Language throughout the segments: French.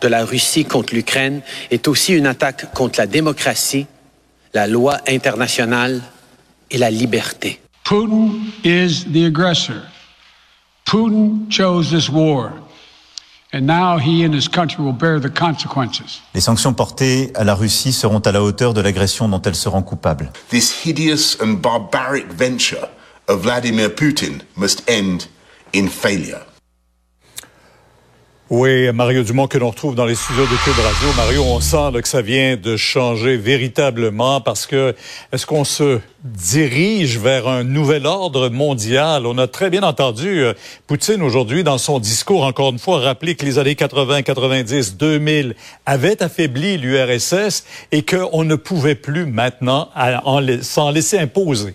de la Russie contre l'Ukraine est aussi une attaque contre la démocratie, la loi internationale et la liberté. Putin is the aggressor. Putin chose this war. And now he and his country will bear the consequences. Les sanctions portées à la Russie seront à la hauteur de l'agression dont elle se rend coupable. This hideous and barbaric venture of Vladimir Putin must end in failure. Oui, Mario Dumont que l'on retrouve dans les studios de Cube Radio. Mario, on sent que ça vient de changer véritablement parce que est-ce qu'on se dirige vers un nouvel ordre mondial? On a très bien entendu euh, Poutine aujourd'hui dans son discours, encore une fois, rappeler que les années 80, 90, 2000 avaient affaibli l'URSS et qu'on ne pouvait plus maintenant s'en laisser imposer.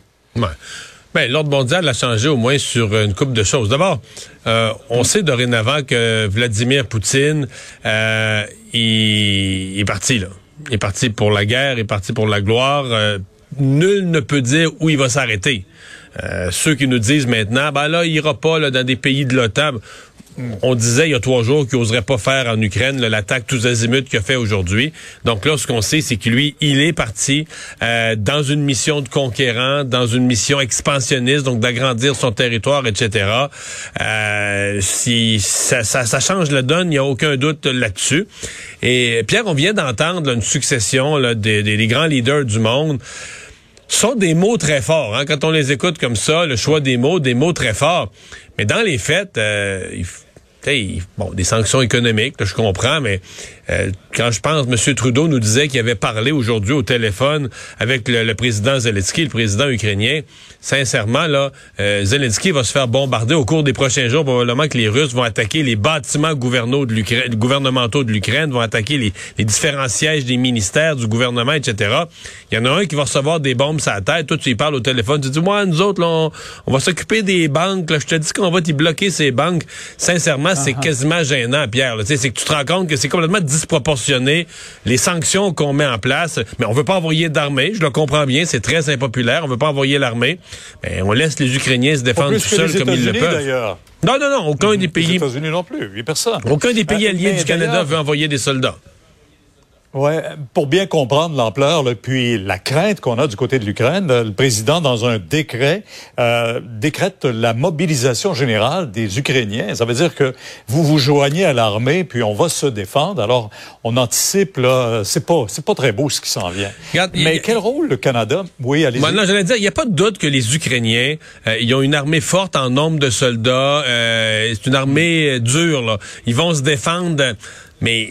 Ben, l'ordre mondial a changé au moins sur une couple de choses. D'abord, euh, on sait dorénavant que Vladimir Poutine, euh, il, est parti là. Il est parti pour la guerre, il est parti pour la gloire. Euh, nul ne peut dire où il va s'arrêter. ceux qui nous disent maintenant, ben là, il ira pas dans des pays de l'OTAN. On disait il y a trois jours qu'il n'oserait pas faire en Ukraine l'attaque tous azimuts qu'il a fait aujourd'hui. Donc là, ce qu'on sait, c'est que lui, il est parti euh, dans une mission de conquérant, dans une mission expansionniste, donc d'agrandir son territoire, etc. Euh, si ça, change la donne, il n'y a aucun doute là-dessus. Et Pierre, on vient d'entendre une succession là, des, grands leaders du monde sont des mots très forts. Hein? Quand on les écoute comme ça, le choix des mots, des mots très forts. Mais dans les faits, euh, bon, des sanctions économiques, je comprends, mais euh, quand je pense, M. Trudeau nous disait qu'il avait parlé aujourd'hui au téléphone avec le, président Zelensky, le président ukrainien. Sincèrement, là, euh, Zelensky va se faire bombarder au cours des prochains jours. Probablement que les Russes vont attaquer les bâtiments gouvernementaux de l'Ukraine, vont attaquer les, différents sièges des ministères du gouvernement, etc. Il y en a un qui va recevoir des bombes sur la tête. Toi, tu y parles au téléphone. Tu dis, moi, nous autres, là, on, va s'occuper des banques. Là. Je te dis qu'on va t'y bloquer ces banques. Sincèrement, c'est ah, ah. quasiment gênant, Pierre. C'est que tu te rends compte que c'est complètement disproportionné les sanctions qu'on met en place. Mais on veut pas envoyer d'armée, je le comprends bien, c'est très impopulaire, on veut pas envoyer l'armée. Mais on laisse les Ukrainiens se défendre tout seuls comme ils le peuvent. Non, non, non, aucun des pays. Les États-Unis non plus, il personne. Aucun des pays alliés du Canada veut envoyer des soldats. Ouais, pour bien comprendre l'ampleur, puis la crainte qu'on a du côté de l'Ukraine, le président, dans un décret, euh, décrète la mobilisation générale des Ukrainiens. Ça veut dire que vous vous joignez à l'armée, puis on va se défendre. Alors, on anticipe, là, c'est pas, c'est pas très beau ce qui s'en vient. Mais quel rôle le Canada? Oui, allez-y. Maintenant, j'allais dire, il n'y a pas de doute que les Ukrainiens, euh, ils ont une armée forte en nombre de soldats. Euh, c'est une armée dure, là. Ils vont se défendre, mais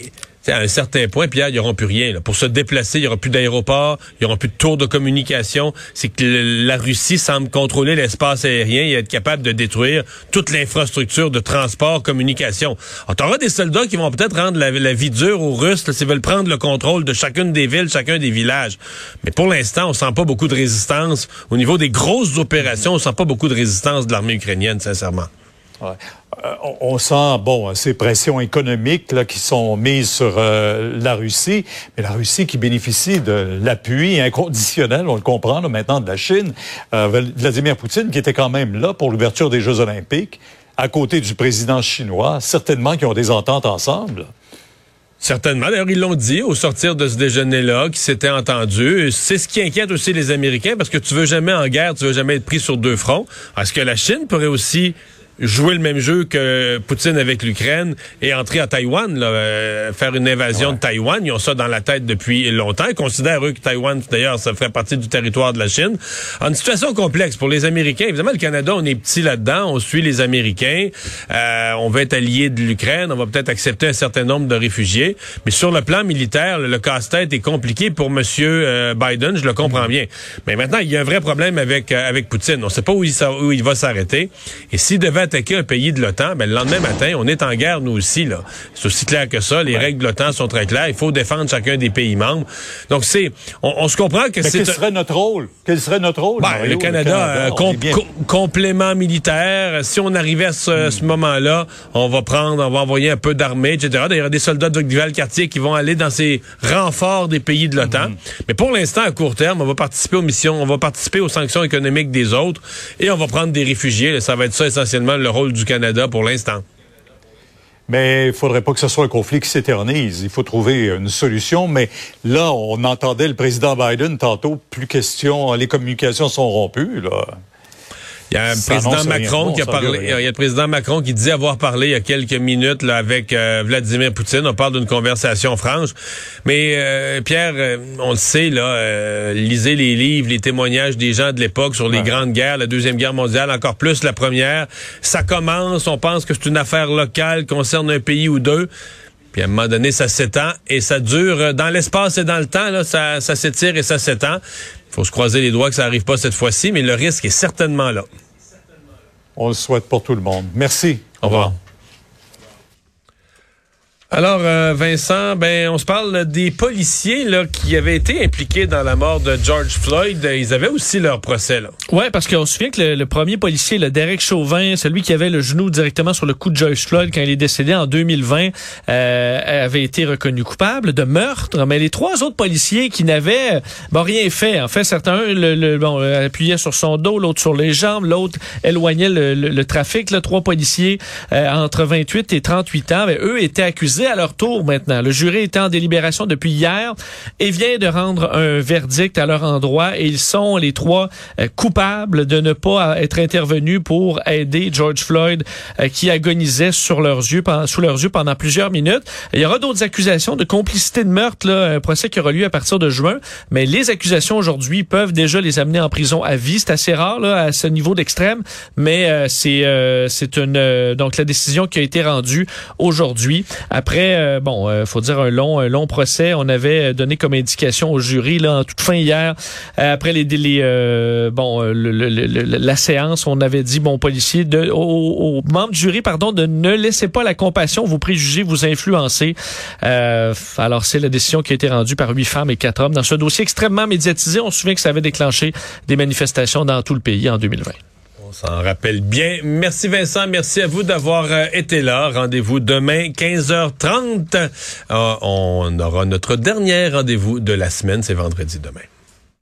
à un certain point, Pierre, il n'y aura plus rien. Pour se déplacer, il n'y aura plus d'aéroport, il n'y aura plus de tours de communication. C'est que la Russie semble contrôler l'espace aérien et être capable de détruire toute l'infrastructure de transport, communication. On aura des soldats qui vont peut-être rendre la, vie dure aux Russes s'ils veulent prendre le contrôle de chacune des villes, chacun des villages. Mais pour l'instant, on sent pas beaucoup de résistance. Au niveau des grosses opérations, on sent pas beaucoup de résistance de l'armée ukrainienne, sincèrement. Euh, on sent, bon, ces pressions économiques qui sont mises sur euh, la Russie, mais la Russie qui bénéficie de l'appui inconditionnel, on le comprend maintenant, de la Chine. Euh, Vladimir Poutine, qui était quand même là pour l'ouverture des Jeux olympiques, à côté du président chinois, certainement qui ont des ententes ensemble. Certainement. D'ailleurs, ils l'ont dit au sortir de ce déjeuner-là, qui s'était entendu. C'est ce qui inquiète aussi les Américains, parce que tu veux jamais en guerre, tu veux jamais être pris sur deux fronts. Est-ce que la Chine pourrait aussi jouer le même jeu que Poutine avec l'Ukraine et entrer à Taïwan, là, euh, faire une invasion de Taïwan. Ils ont ça dans la tête depuis longtemps. Ils considèrent, eux, que Taïwan, d'ailleurs, ça ferait partie du territoire de la Chine. En une situation complexe pour les Américains. Évidemment, le Canada, on est petit là-dedans. On suit les Américains. Euh, on veut être allié de l'Ukraine. On va peut-être accepter un certain nombre de réfugiés. Mais sur le plan militaire, le, casse-tête est compliqué pour M. Euh, Biden. Je le comprends bien. Mais maintenant, il y a un vrai problème avec, avec Poutine. On ne sait pas où il, où il va s'arrêter. Et s'il devait attaquer un pays de l'OTAN, ben, le lendemain matin, on est en guerre, nous aussi. là. C'est aussi clair que ça. Les règles de l'OTAN sont très claires. Il faut défendre chacun des pays membres. Donc, c'est, on, se comprend que c'est... Quel serait notre rôle? Quel serait notre rôle? Ben, le, Canada, euh, complément militaire. Si on arrivait à ce, hmm. moment-là, on va prendre, on va envoyer un peu d'armée, etc. D'ailleurs, il y a des soldats de Val-Cartier qui vont aller dans ces renforts des pays de l'OTAN. Hmm. Mais pour l'instant, à court terme, on va participer aux missions, on va participer aux sanctions économiques des autres et on va prendre des réfugiés. Ça va être ça essentiellement le rôle du Canada pour l'instant. Mais il faudrait pas que ce soit un conflit qui s'éternise. Il faut trouver une solution. Mais là, on entendait le président Biden tantôt, plus question, les communications sont rompues. Il y a un président Macron qui a parlé. Il y a le président Macron qui dit avoir parlé il y a quelques minutes là, avec euh, Vladimir Poutine. On parle d'une conversation franche. Mais euh, Pierre, euh, on le sait là, lisez les livres, les témoignages des gens de l'époque sur les grandes guerres, la deuxième guerre mondiale, encore plus la première. Ça commence. On pense que c'est une affaire locale, concerne un pays ou deux. Puis à un moment donné, ça s'étend et ça dure dans l'espace et dans le temps. Là, ça, ça s'étire et ça s'étend. Il faut se croiser les doigts que ça n'arrive pas cette fois-ci, mais le risque est certainement là. On le souhaite pour tout le monde. Merci. Au revoir. Alors, euh, Vincent, ben, on se parle des policiers là, qui avaient été impliqués dans la mort de George Floyd. Ils avaient aussi leur procès. Là. Ouais, parce qu'on se souvient que le, premier policier, le Derek Chauvin, celui qui avait le genou directement sur le coup de George Floyd quand il est décédé en 2020, euh, avait été reconnu coupable de meurtre. Mais les trois autres policiers qui n'avaient rien fait, en fait, certains le, le, bon, appuyaient sur son dos, l'autre sur les jambes, l'autre éloignait le, trafic. Là, trois policiers euh, entre 28 et 38 ans, mais eux étaient accusés à leur tour maintenant. Le jury était en délibération depuis hier et vient de rendre un verdict à leur endroit et ils sont les trois euh, coupables de ne pas être intervenus pour aider George Floyd euh, qui agonisait sous leurs yeux pendant plusieurs minutes. Il y aura d'autres accusations de complicité de meurtre, là, un procès qui aura lieu à partir de juin, mais les accusations aujourd'hui peuvent déjà les amener en prison à vie. C'est assez rare là, à ce niveau d'extrême, mais euh, c'est c'est une donc la décision qui a été rendue aujourd'hui après après, euh, bon, euh, faut dire un long, un long procès. On avait donné comme indication au jury là en toute fin hier. Euh, après les, les bon, la séance, on avait dit bon policier, de, aux, membres du jury, pardon, de ne laisser pas la compassion vous préjuger, vous influencer. alors c'est la décision qui a été rendue par huit femmes et quatre hommes dans ce dossier extrêmement médiatisé. On se souvient que ça avait déclenché des manifestations dans tout le pays en 2020 s'en rappelle bien. Merci Vincent, merci à vous d'avoir euh, été là. Rendez-vous demain 15h30. Euh, on aura notre dernier rendez-vous de la semaine, c'est vendredi demain.